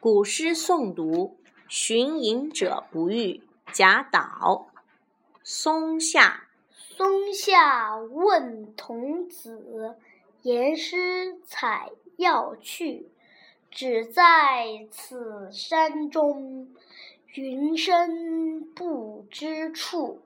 古诗诵读寻隐者不遇贾岛松下松下问童子言师采药去只在此山中云深不知处。